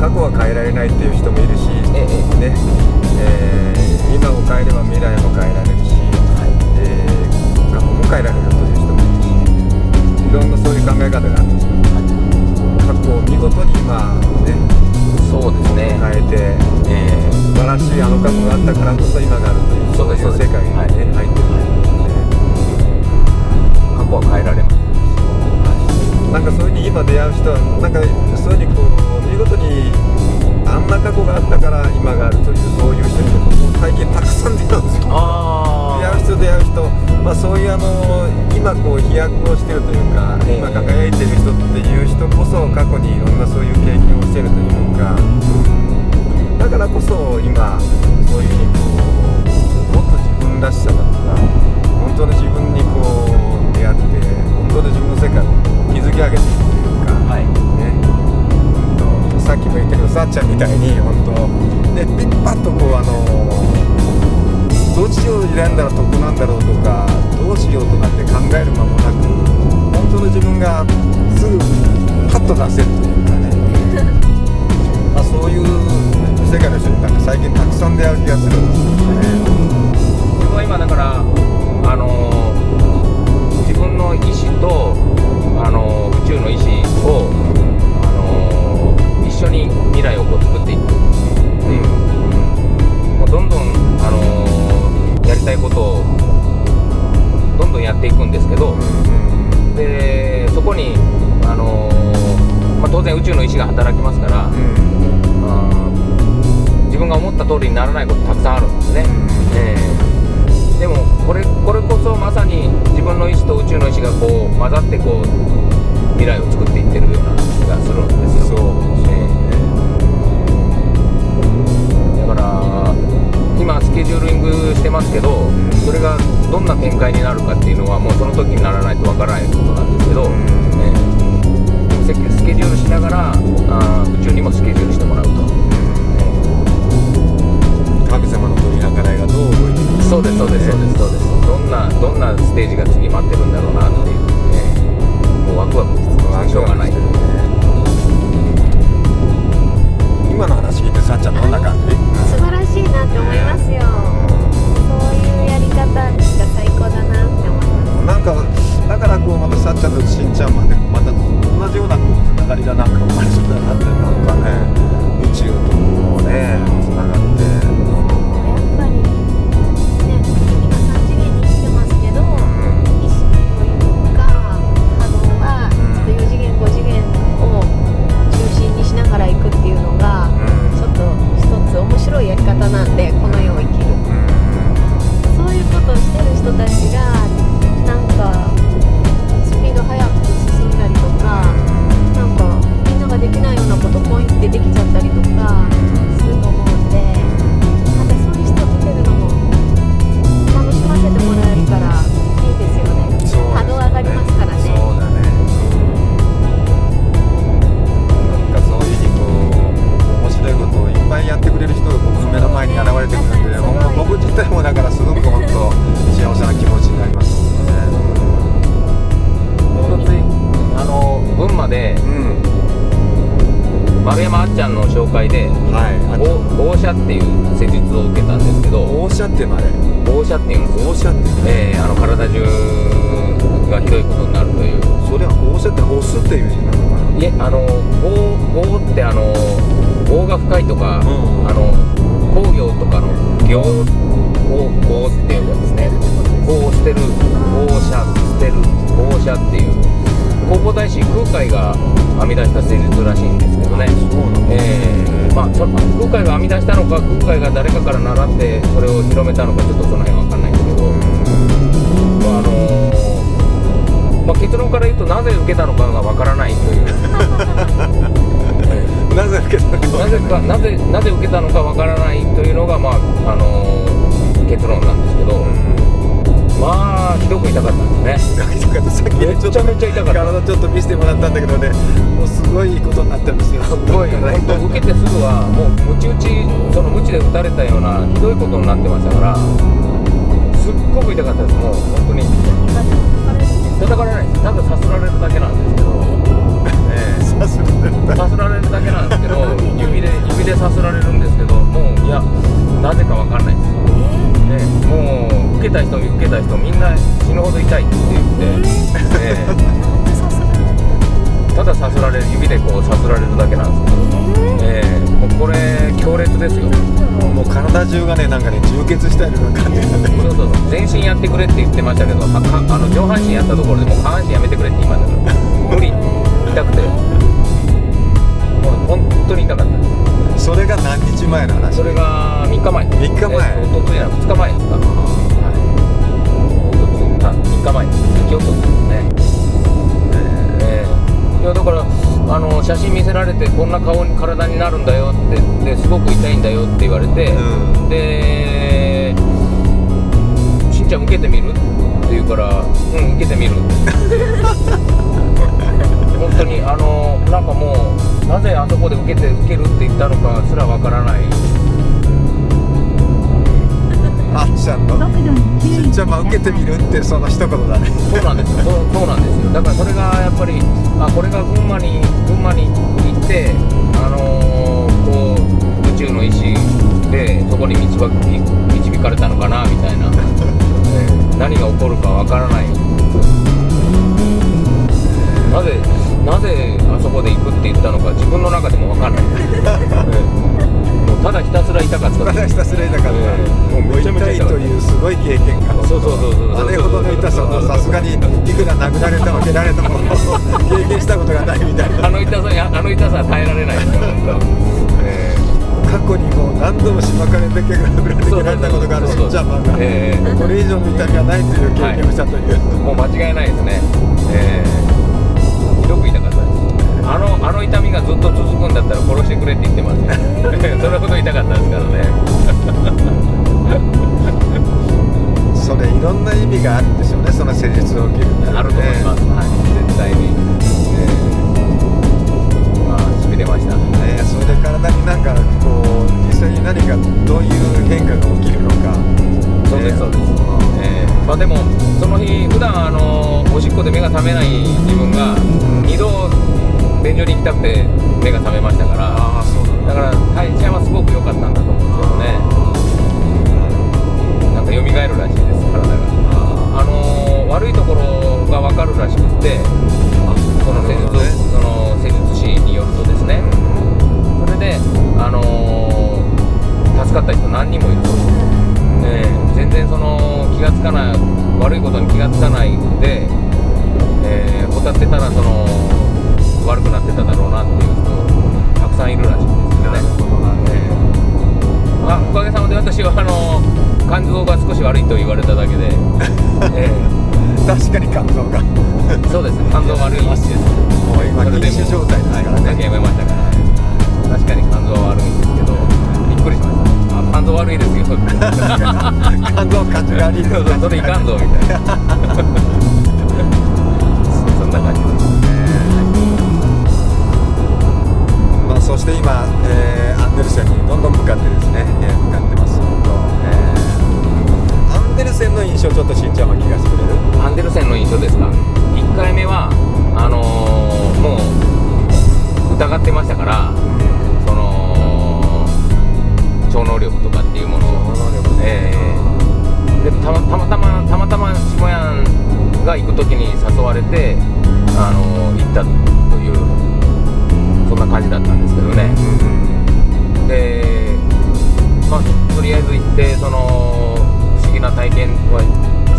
過去は変えられないっていう人もいるし、ええ。ねえー今を変えれば未来も変えられるし、えー過去も変えられるという人もいるしいろんなそういう考え方があるんですよ過去を見事に今ねそうですね。変えてえー素晴らしいあの過去があったからこそ今があるというそういう世界にね、はい。入ってる。過去は変えられます。なんかそういうふうに今出会う人はなんかそういうふうにこう見事にあんな過去があったから今があるというそういう人にもう最近たくさん出会うんですよ。あ出会う人出会う人まあそういうあの今こう飛躍をしてるというか、ええ。今輝いてる人っていう人こそ過去にいろんなそういう経験をしてるというかだからこそ今そういうふうにこうもっと自分らしさだとか本当の自分にこう出会って本当の自分の世界を築き上げていくというか、はい。ねさっきも言ったけどさっちゃんみたいに本当ねピッパッとこうあのどっちを選んだら得なんだろうとかどうしようとかって考える間もなく本当の自分がすぐパッと出せるというかね まあそういう世界の人になんか最近たくさん出会う気がするんですよね。自分は今だから、あの自分の意思と、あの宇宙の意思を、緒に未来をこう作っていく。っていう、もうどんどん、あのーやりたいことをどんどんやっていくんですけど、でそこに、あのーまあ、当然宇宙の意思が働きますから、あー自分が思った通りにならないことたくさんあるんですね。ええ。でもこれこれこそまさに自分の意思と宇宙の意思がこう混ざってこう未来を作っていってるような気がするんですよ。今スケジューリングしてますけどそれがどんな展開になるかっていうのはもうしんちゃんまでまた同じようなこうつながりがなんか生まれそうだなってなんかね宇宙とこうね丸山あっちゃんの紹介ではい。放射っていう施術を受けたんですけど放射ってまで。放射っていうんですよ放射って。ええあの体中がひどいことになるというそれは放射って押すっていう字なのかな？いいえあの業業ってあの業が深いとか、うんあの工業とかの業を業っていうかですね業を捨てる業者捨てる業者っていう弘法大師空海が編み出した施術らしいんですけどね。ええ。まあそ空海が編み出したのか空海が誰かから習ってそれを広めたのかちょっとその辺わかんないんですけど、まああのまあ、結論から言うとなぜ受けたのかがわからないという。なぜ受けたのなぜかなぜなぜ受けたのかわからないというのが、まああの結論なんですけど、まあひどく痛かったんですね痛かった。さっきねちょっとめちゃめちゃ痛かった。体ちょっと見せてもらったんだけどねもうすごいことになってるんですよ。すごい。本当受けてすぐはもうムチ打ちそのムチで打たれたようなひどいことになってましたからすっごく痛かったです。もう本当に叩かれない。ですたださすられるだけなんですけど、さすがださすられるだけなんですけど指で指でさすられるんですけどもうい。やなぜかわかんない。です、ね、もう受けた人受けた人みんな死ぬほど痛い。って言って、ええたださすられる指でこうさすられるだけなんですけど、えもうこれ強烈ですよもう体中がねなんかね充血したような感じなんでそうそうそうってくれって言ってましたけどはかあの上半身やったところでもう下半身やめてくれって言いましたから無理。痛くて。もう本当に痛かった。それが何日前の話？それが3日前。三日前。えっとおとついな2日前ですか。はい。おとついあ3日前。です今日とですね。ええいやだからあの写真見せられてこんな顔に体になるんだよってですごく痛いんだよって言われて、うん。で「しんちゃん受けてみる?」って言うから「うん受けてみる」本当にあのなんかもうなぜあそこで受けて受けるって言ったのかすらわからない。あっちゃんのしんちゃんま受けてみるってその一言だね。そうなんですよ。そうそうなんですよ。だからそれがやっぱりあこれが群馬に群馬に行ってあのーこう宇宙の意志でそこに導かれたのかなみたいな、えー何が起こるかわからない。なぜなぜあそこで行くって言ったのか自分の中でもわかんない、え ーもうただひたすら痛かった。ただひたすら痛かった、ええもう痛いというすごい経験が。そうそうそうそうあれほどの痛さはさすがにいくら殴られても蹴られても経験したことがないみたいなあの痛さあの痛さは耐えられない過去にもう何度もしばかれて蹴られて蹴られたことがあるしんちゃんマンが、ええこれ以上の痛みはないという経験をしたという、もう間違いないですね。えー、ひどく痛かったです。あのあの痛みがずっと続くんだったら殺してくれって言ってますよ。それほど痛かったですからね。それいろんな意味があるんでしょうねその施術を受けるあると思います。はい、絶対に。えー、ました。ねそれで体になんかこう実際に何かどういう変化が起きるのかそうですそうです。えー、まあでもその日普段あのおしっこで目が覚めない自分が二度便所に行きたくて目が覚めましたから。ああそうなんだから体調はすごく良かったんだと思うんですけどね。なんか蘇るらしいです体が。あのー悪いところが分かるらしくって、その施術、そのによるとですね。それであのー助かった人何人もいるそうです。えー全然その気がつかない悪いことに気がつかないで、えー、ほたってたらその悪くなってただろうなっていう人たくさんいるらしいんですよね。えーあおかげさまで私はあの肝臓が少し悪いと言われただけで、え 確かに肝臓が。ーそうです肝臓悪いです。もう今禁酒状態ですからね。はい。やめましたから確かに肝臓は悪い。んですけどびっくりしましたあ肝臓悪い。ですよ肝臓感じが悪い。ですそれい。かんぞみたい。なそんな感じですまあ、そして今、えーアンデルセンにどんどん向かってですね、えー向かって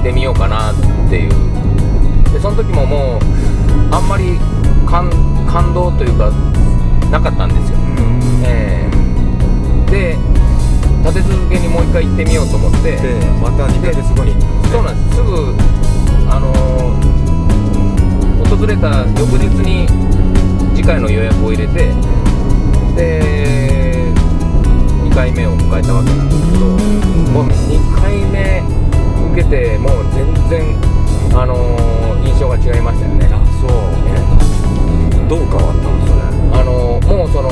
してみようかなっていう。でその時ももうあんまり感動というかなかったんですよ、えー、で立て続けにもう一回行ってみようと思って。また2ヶ月後に、そうなんです。すぐあのー、訪れた翌日に次回の予約を入れてで2回目を迎えたわけなんですけどもう2回目受けてもう全然あのー印象が違いましたよね。あそう。どう変わったのそれ？あのーもうその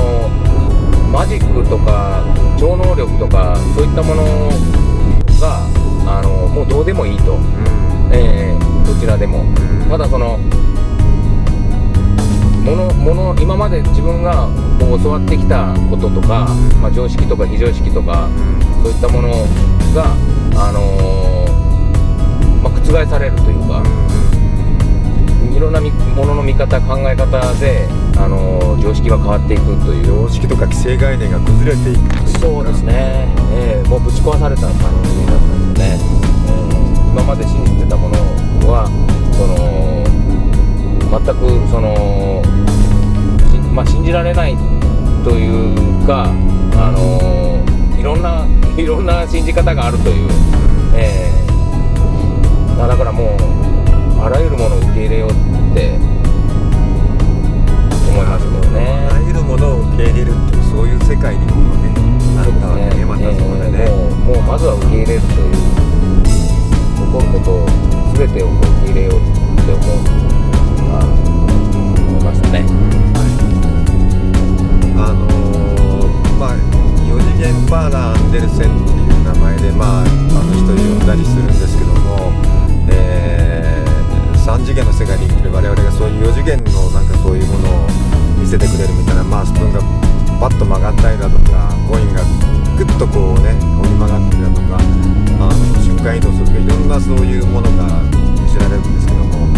マジックとか超能力とかそういったものがあのーもうどうでもいいと、えーどちらでも。ただそのものもの今まで自分がこう教わってきたこととか、まあ、常識とか非常識とかそういったものが、あの覆されるというか、いろんなみものの見方考え方で、あのー常識が変わっていくという。常識とか既成概念が崩れていくそうですね、ええもうぶち壊された感じだったんですね、ええ今まで信じてたものはその全くその、しまあ、信じられないというか、あのいろんないろんな信じ方があるという、ええまあだからもうあらゆるものを受け入れようってとこうね折り曲がってたとかあの瞬間移動するとかいろんなそういうものが見せられるんですけども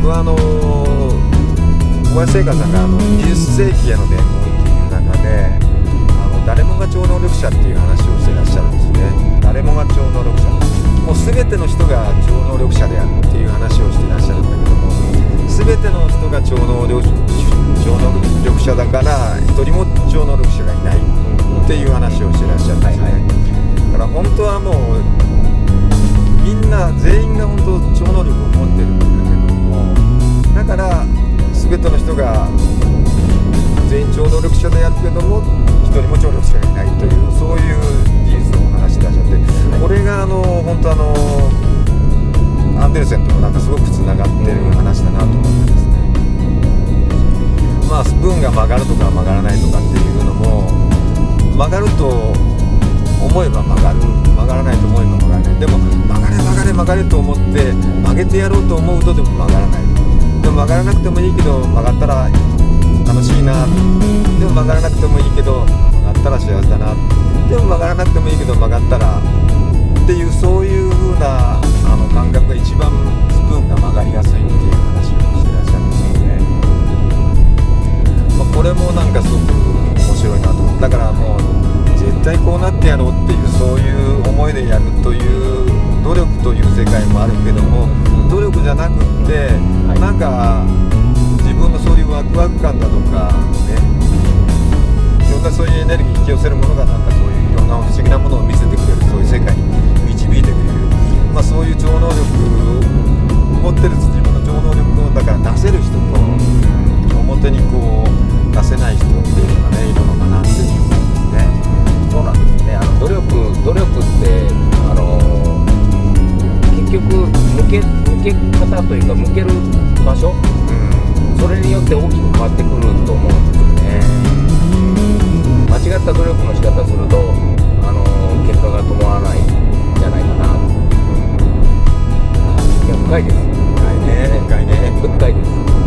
僕はあの小林聖華さんがあの20世紀への伝言っていう中であの誰もが超能力者っていう話をしてらっしゃるんですね誰もが超能力者もう全ての人が超能力者であるっていう話をしてらっしゃるんだけども全ての人が超能力者だから一人も超能力者がいないってい。う話をしてらっしゃるんですね、だから本当はもうみんな全員が本当超能力を持ってるんだけどもだから全ての人が全員超能力者でやるけども一人も超能力者がい。ない。とい。うそうい。う事実を話してらっしゃってこれがあの本当あのアンデルセンともなんかすごくつながってる話だなと思ってですねまあスプーンが曲がるとか曲がらない。とかってい。う曲がると思えば曲がる。曲がらないと思えば曲がらない。でも曲がれ曲がれ曲がれと思って曲げてやろうと思うとでも曲がらない。でも曲がらなくてもいいけど曲がったら楽しいな。でも曲がらなくてもいいけど曲がったら幸せだな。でも曲がらなくてもいいけど曲がったらっていうそういう風なあの感覚が一番スプーンが曲がりやすいっていう話をしてらっしゃるんですよね、まあ、これもなんかすごく白いなと思う。だからもう絶対こうなってやろうっていうそういう思いでやるという努力という世界もあるけども努力じゃなくって、はい。なんか自分のそういうワクワク感だとかね。いろんなそういうエネルギー引き寄せるものがなんかそういういろんな不思議なものを見せてくれるそういう世界に導いてくれる、まあ、そういう超能力持ってる自分の超能力をだから出せる人と、表にこう出せない人っていうのがねいるのかなっていうふうに思うんですね。そうなんですね。あの努力努力ってあの結局向け向け方というか向ける場所？それによって大きく変わってくると思うんですよね。間違った努力の仕方するとあの結果が伴わないんじゃないかないや深いです。深いね深いね。深いです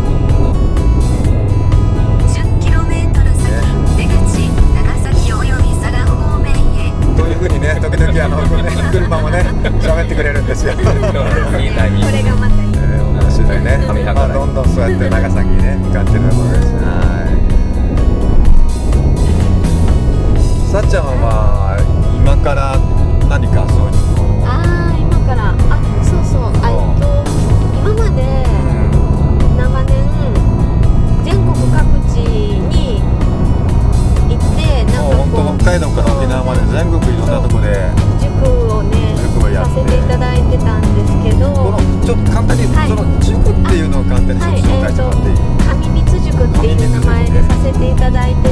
ふうにね時々あの、ね、車もね喋ってくれるんですよ。い。え、面白いね。まあどんどんそうやって長崎にね向かってるとこです、はい。さっちゃんはまあ今から何かそういう。北海道から沖縄まで全国いろんなとこで塾をね塾をやってさせていただいてたんですけどこのちょっと簡単に、はい、その塾っていうのを簡単にちょっと紹介してもらっていい、はいえー、上水塾っていう名前でさせていただいて